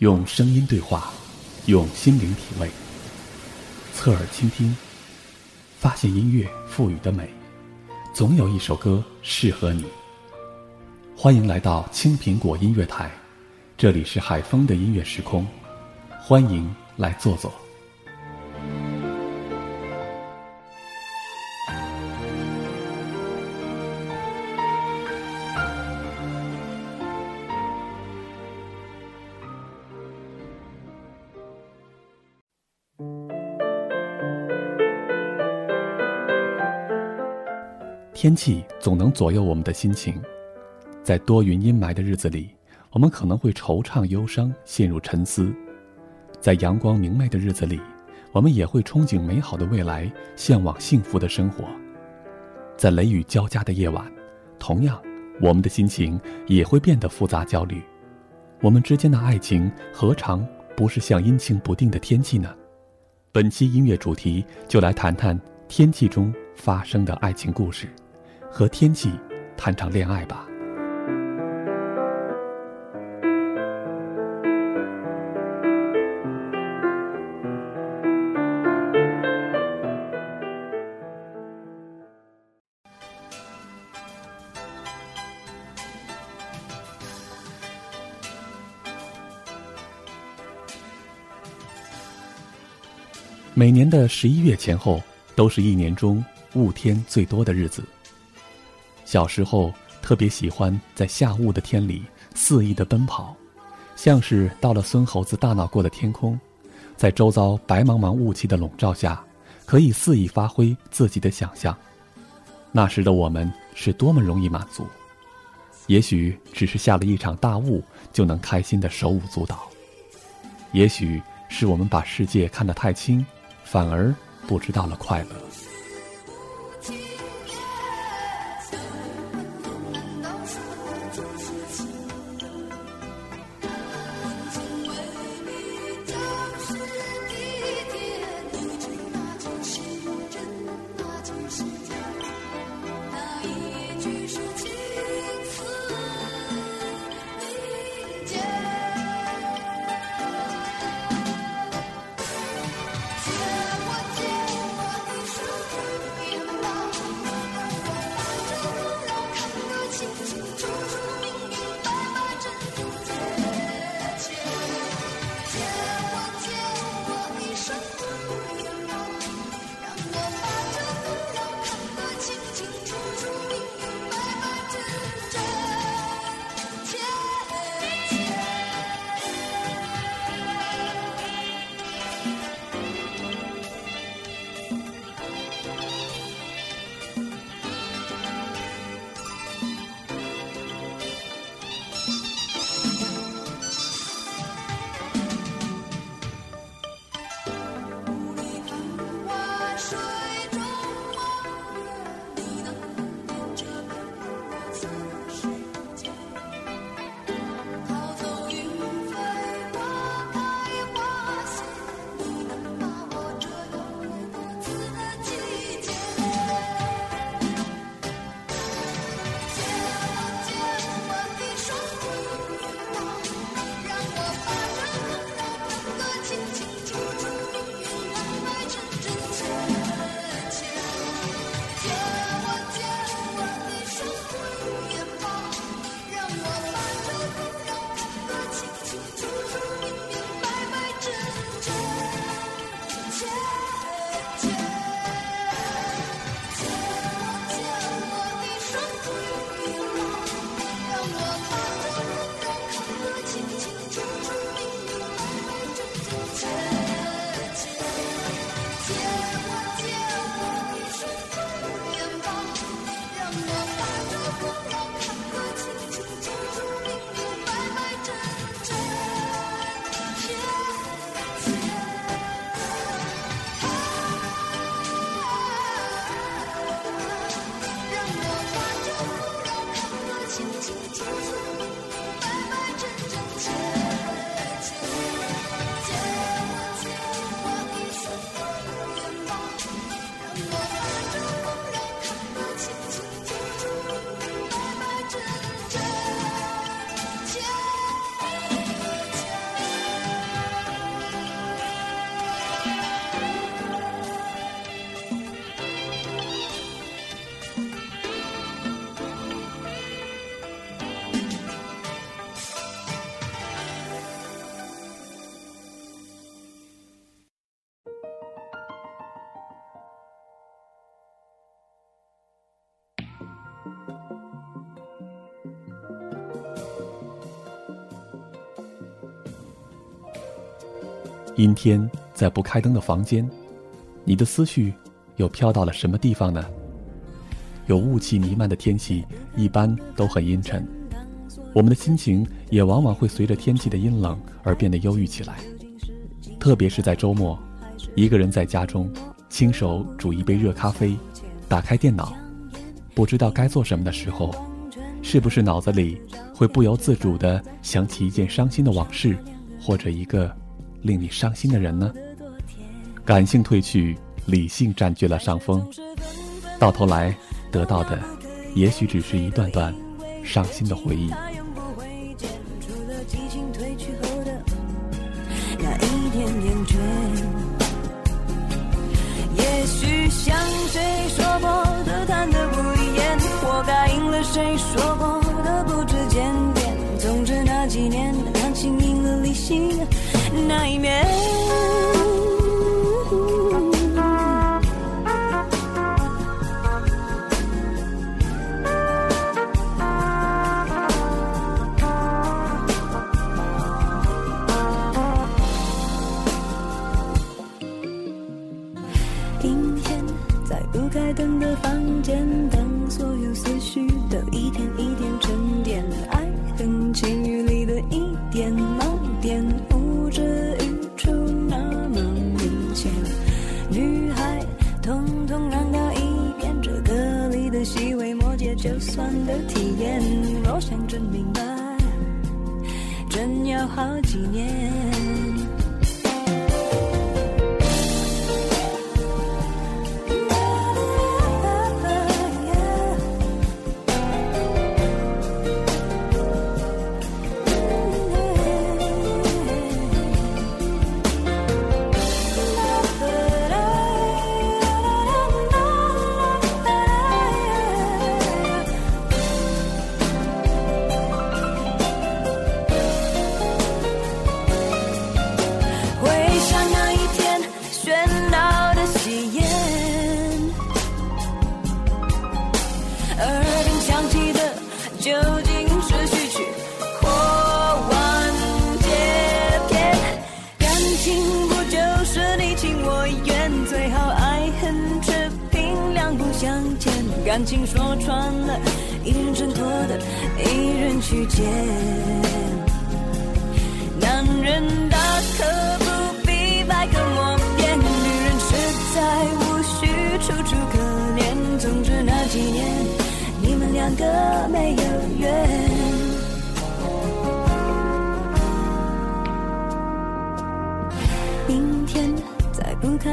用声音对话，用心灵体味，侧耳倾听，发现音乐赋予的美。总有一首歌适合你。欢迎来到青苹果音乐台，这里是海风的音乐时空，欢迎来坐坐。天气总能左右我们的心情，在多云阴霾的日子里，我们可能会惆怅忧伤，陷入沉思；在阳光明媚的日子里，我们也会憧憬美好的未来，向往幸福的生活。在雷雨交加的夜晚，同样，我们的心情也会变得复杂焦虑。我们之间的爱情何尝不是像阴晴不定的天气呢？本期音乐主题就来谈谈天气中发生的爱情故事。和天气谈场恋爱吧。每年的十一月前后，都是一年中雾天最多的日子。小时候特别喜欢在下雾的天里肆意的奔跑，像是到了孙猴子大闹过的天空，在周遭白茫茫雾气的笼罩下，可以肆意发挥自己的想象。那时的我们是多么容易满足，也许只是下了一场大雾就能开心的手舞足蹈，也许是我们把世界看得太轻，反而不知道了快乐。阴天，在不开灯的房间，你的思绪又飘到了什么地方呢？有雾气弥漫的天气，一般都很阴沉，我们的心情也往往会随着天气的阴冷而变得忧郁起来。特别是在周末，一个人在家中，亲手煮一杯热咖啡，打开电脑，不知道该做什么的时候，是不是脑子里会不由自主地想起一件伤心的往事，或者一个？令你伤心的人呢？感性褪去，理性占据了上风，到头来得到的，也许只是一段段伤心的回忆。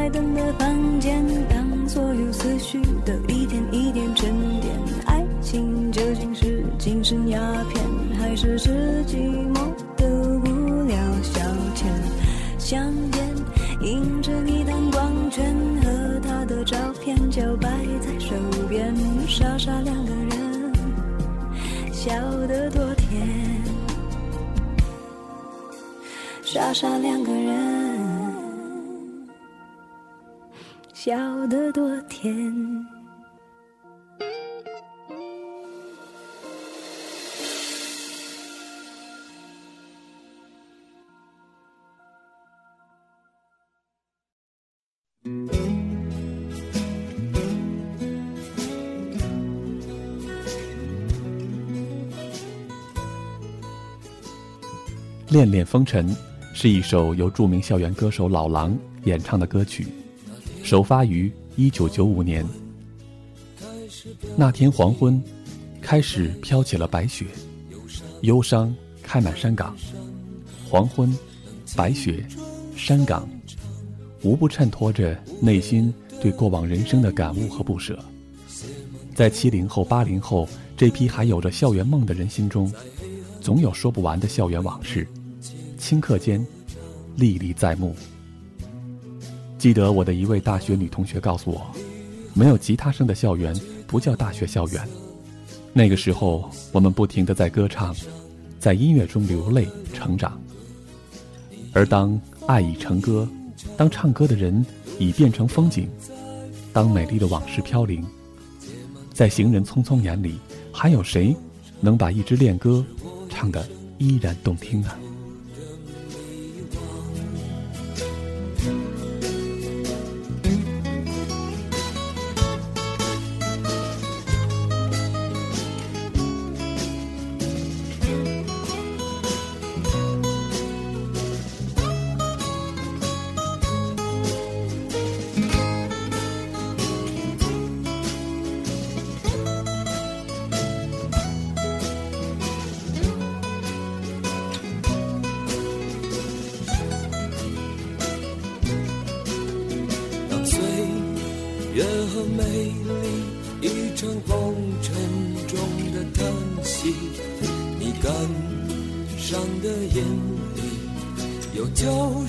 开灯的房间，当所有思绪都一点一点沉淀。爱情究竟是。精神鸦片，还是是寂寞的无聊消遣。香烟映着你的光圈和他的照片，就摆在手边。傻傻两个人，笑得多甜。傻傻两个人，笑得多甜。《恋恋风尘》是一首由著名校园歌手老狼演唱的歌曲，首发于一九九五年。那天黄昏，开始飘起了白雪，忧伤开满山岗。黄昏，白雪，山岗，无不衬托着内心对过往人生的感悟和不舍。在七零后、八零后这批还有着校园梦的人心中，总有说不完的校园往事。顷刻间，历历在目。记得我的一位大学女同学告诉我，没有吉他声的校园不叫大学校园。那个时候，我们不停的在歌唱，在音乐中流泪成长。而当爱已成歌，当唱歌的人已变成风景，当美丽的往事飘零，在行人匆匆眼里，还有谁能把一支恋歌唱得依然动听呢？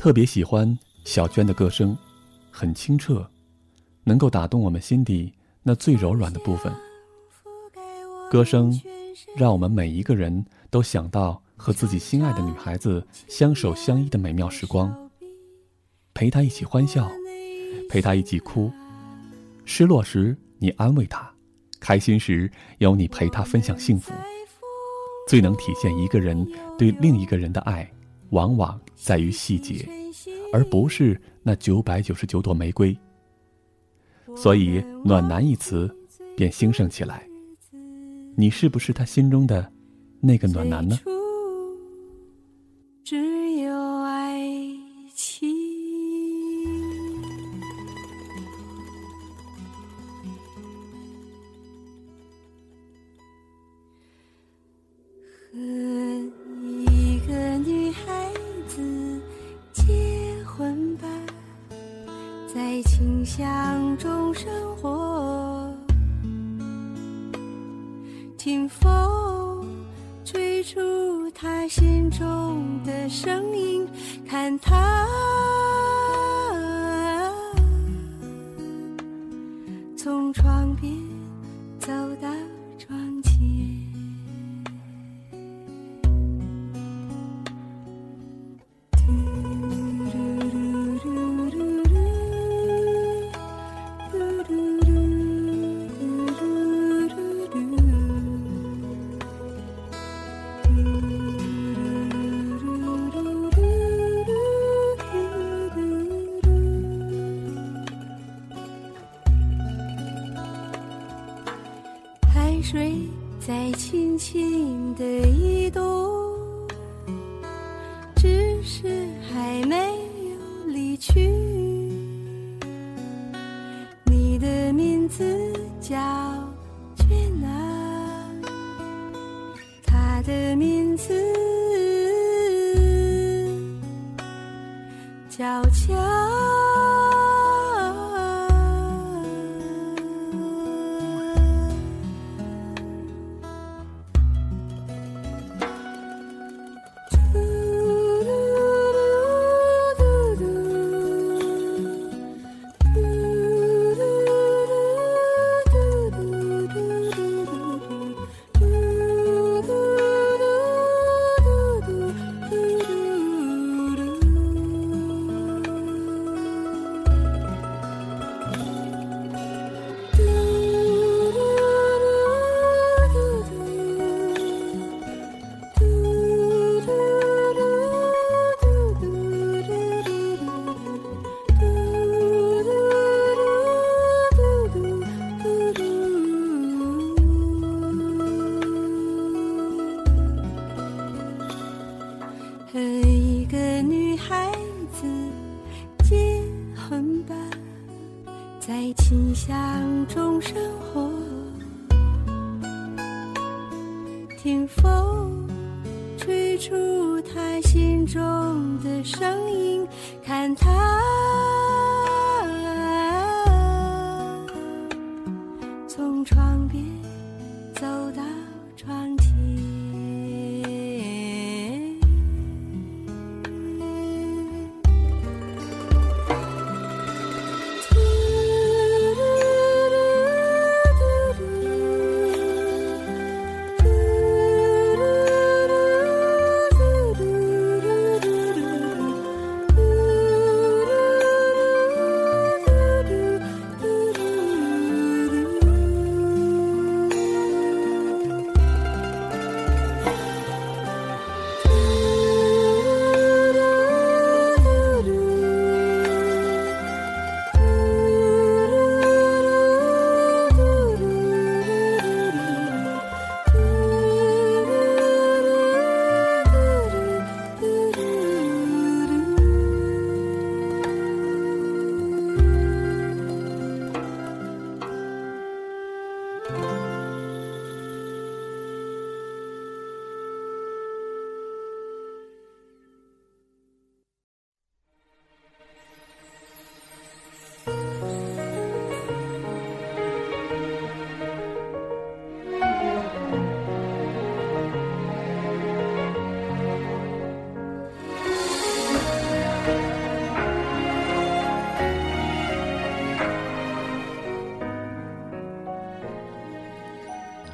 特别喜欢小娟的歌声，很清澈，能够打动我们心底那最柔软的部分。歌声让我们每一个人都想到和自己心爱的女孩子相守相依的美妙时光，陪她一起欢笑，陪她一起哭，失落时你安慰她，开心时有你陪她分享幸福。最能体现一个人对另一个人的爱。往往在于细节，而不是那九百九十九朵玫瑰。所以“暖男”一词便兴盛起来。你是不是他心中的那个暖男呢？风吹出他心中的声音看他的名字悄悄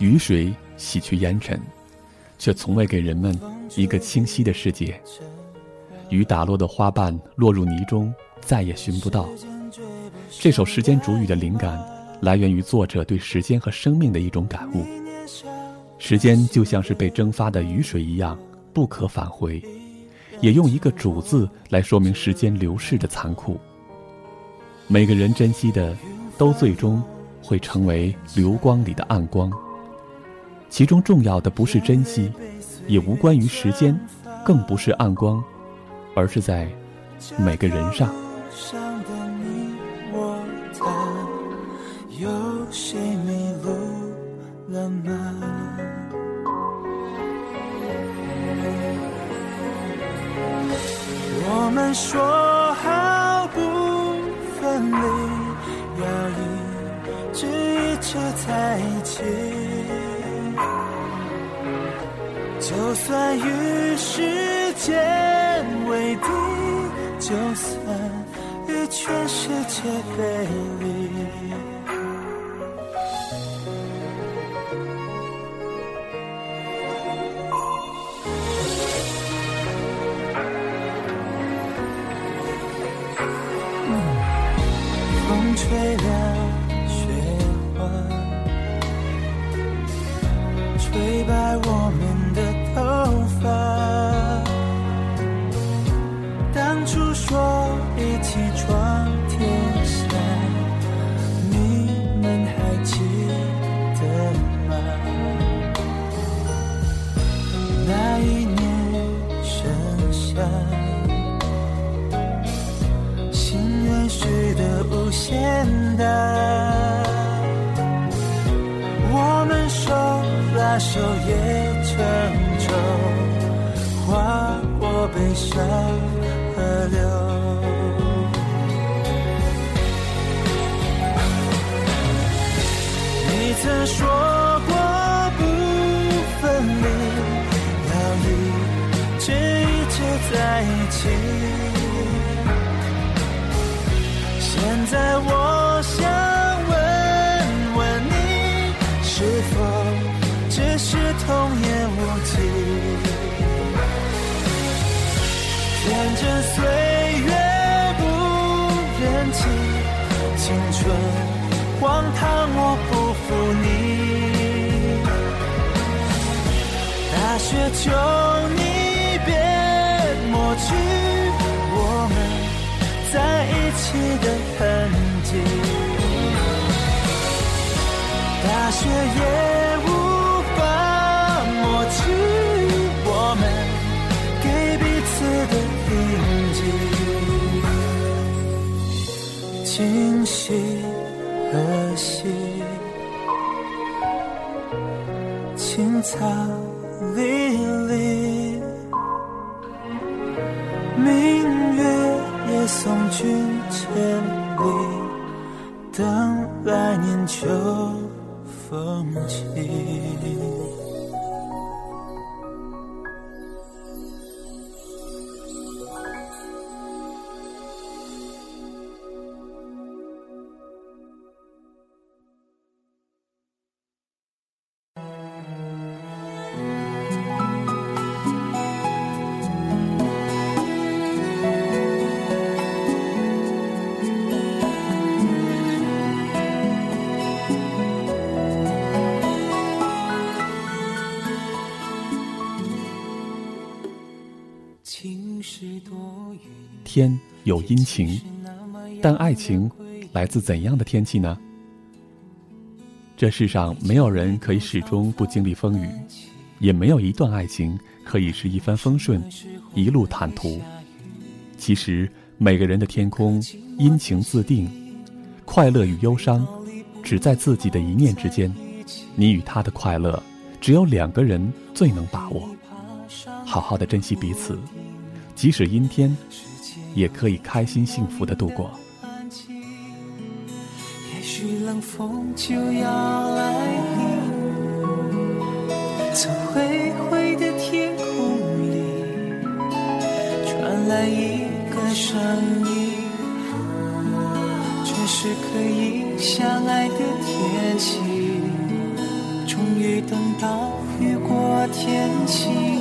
雨水洗去烟尘，却从未给人们一个清晰的世界。雨打落的花瓣落入泥中，再也寻不到。这首《时间煮雨》的灵感，来源于作者对时间和生命的一种感悟。时间就像是被蒸发的雨水一样，不可返回，也用一个“煮”字来说明时间流逝的残酷。每个人珍惜的，都最终会成为流光里的暗光。其中重要的不是珍惜，也无关于时间，更不是暗光，而是在每个人上。我们说好不分离，要一直一直在一起。就算与时间为敌，就算与全世界背离。大雪求你别抹去我们在一起的痕迹，大雪也无法抹去我们给彼此的印记，今夕何夕？青草送君千里，等来年秋风起。天有阴晴，但爱情来自怎样的天气呢？这世上没有人可以始终不经历风雨，也没有一段爱情可以是一帆风顺、一路坦途。其实每个人的天空阴晴自定，快乐与忧伤只在自己的一念之间。你与他的快乐，只有两个人最能把握。好好的珍惜彼此，即使阴天，也可以开心幸福的度过。也许冷风就要来临，从灰灰的天空里传来一个声音，这是可以相爱的天气，终于等到雨过天晴。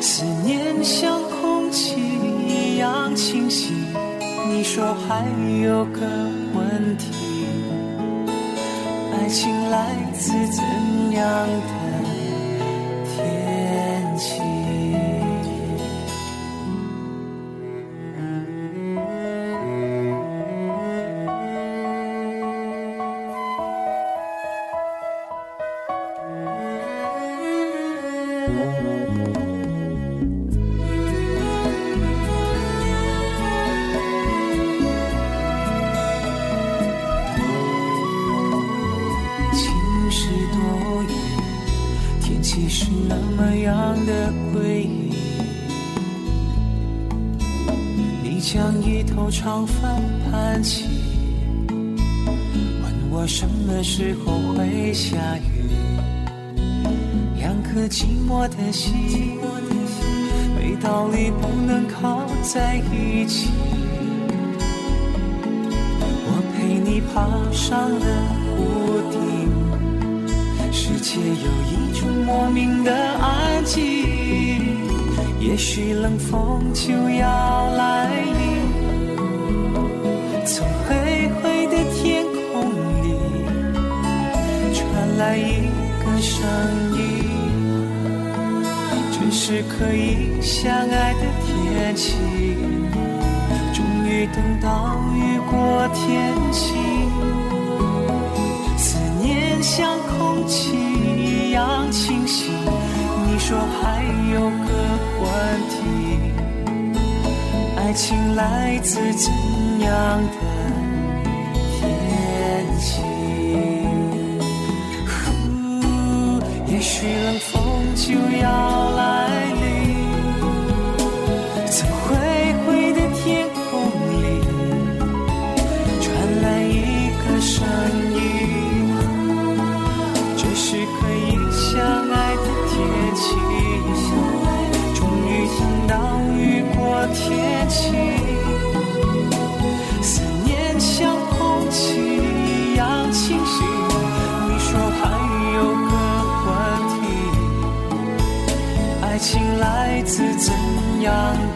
思念像你说还有个问题，爱情来自怎样的你是那么样的诡异。你将一头长发盘起，问我什么时候会下雨。两颗寂寞的心，没道理不能靠在一起。我陪你爬上了屋顶，世界有一种莫名的安静。也许冷风就要来临，从灰灰的天空里传来一个声音，这是可以相爱的天气。终于等到雨过天晴，像空气一样清晰。你说还有个问题，爱情来自怎样的天气？也许冷风就要来是怎样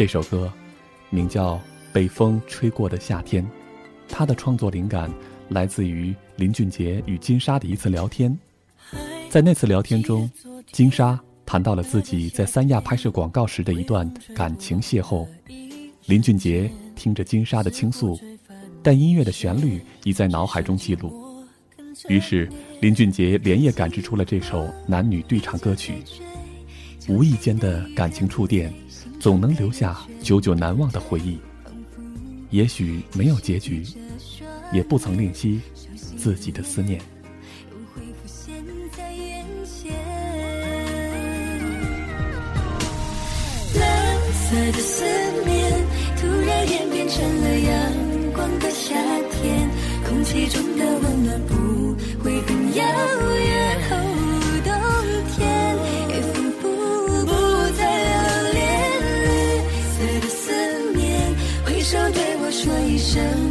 这首歌名叫《被风吹过的夏天》，它的创作灵感来自于林俊杰与金莎的一次聊天。在那次聊天中，金莎谈到了自己在三亚拍摄广告时的一段感情邂逅。林俊杰听着金莎的倾诉，但音乐的旋律已在脑海中记录。于是，林俊杰连夜赶制出了这首男女对唱歌曲。无意间的感情触电。总能留下久久难忘的回忆。也许没有结局，也不曾吝惜自己的思念。蓝色的思念突然演变成了阳光的夏天，空气中的温暖不会很遥远。说一声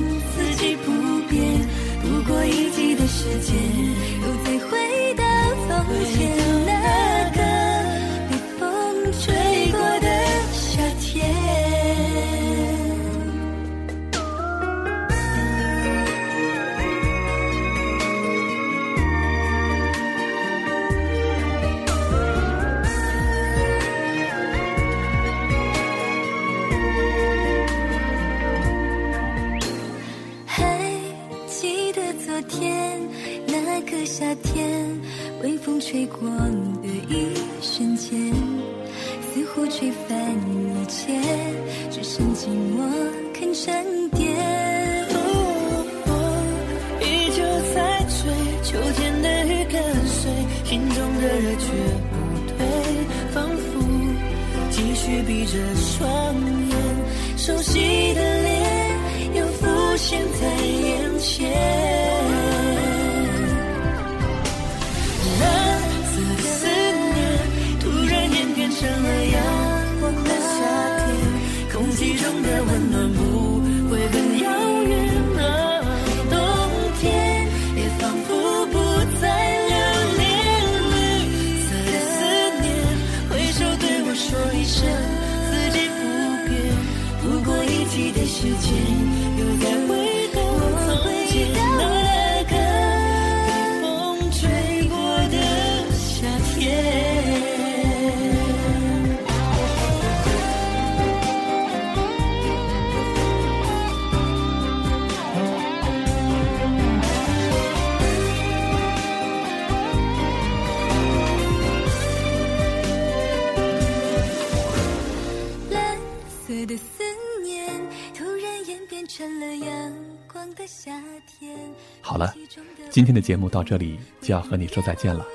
节目到这里就要和你说再见了。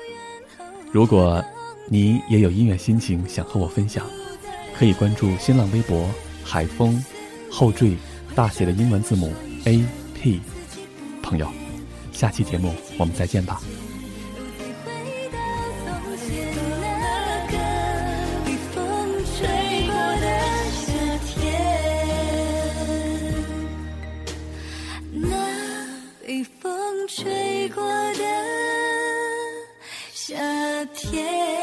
如果你也有音乐心情想和我分享，可以关注新浪微博“海风”，后缀大写的英文字母 A P。朋友，下期节目我们再见吧。吹过的夏天。